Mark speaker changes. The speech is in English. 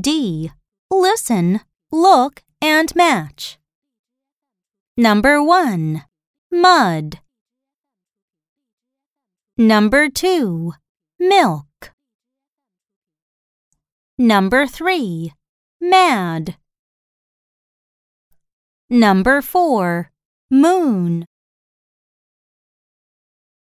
Speaker 1: D. Listen, look, and match. Number 1. Mud. Number 2. Milk. Number 3. Mad. Number 4. Moon.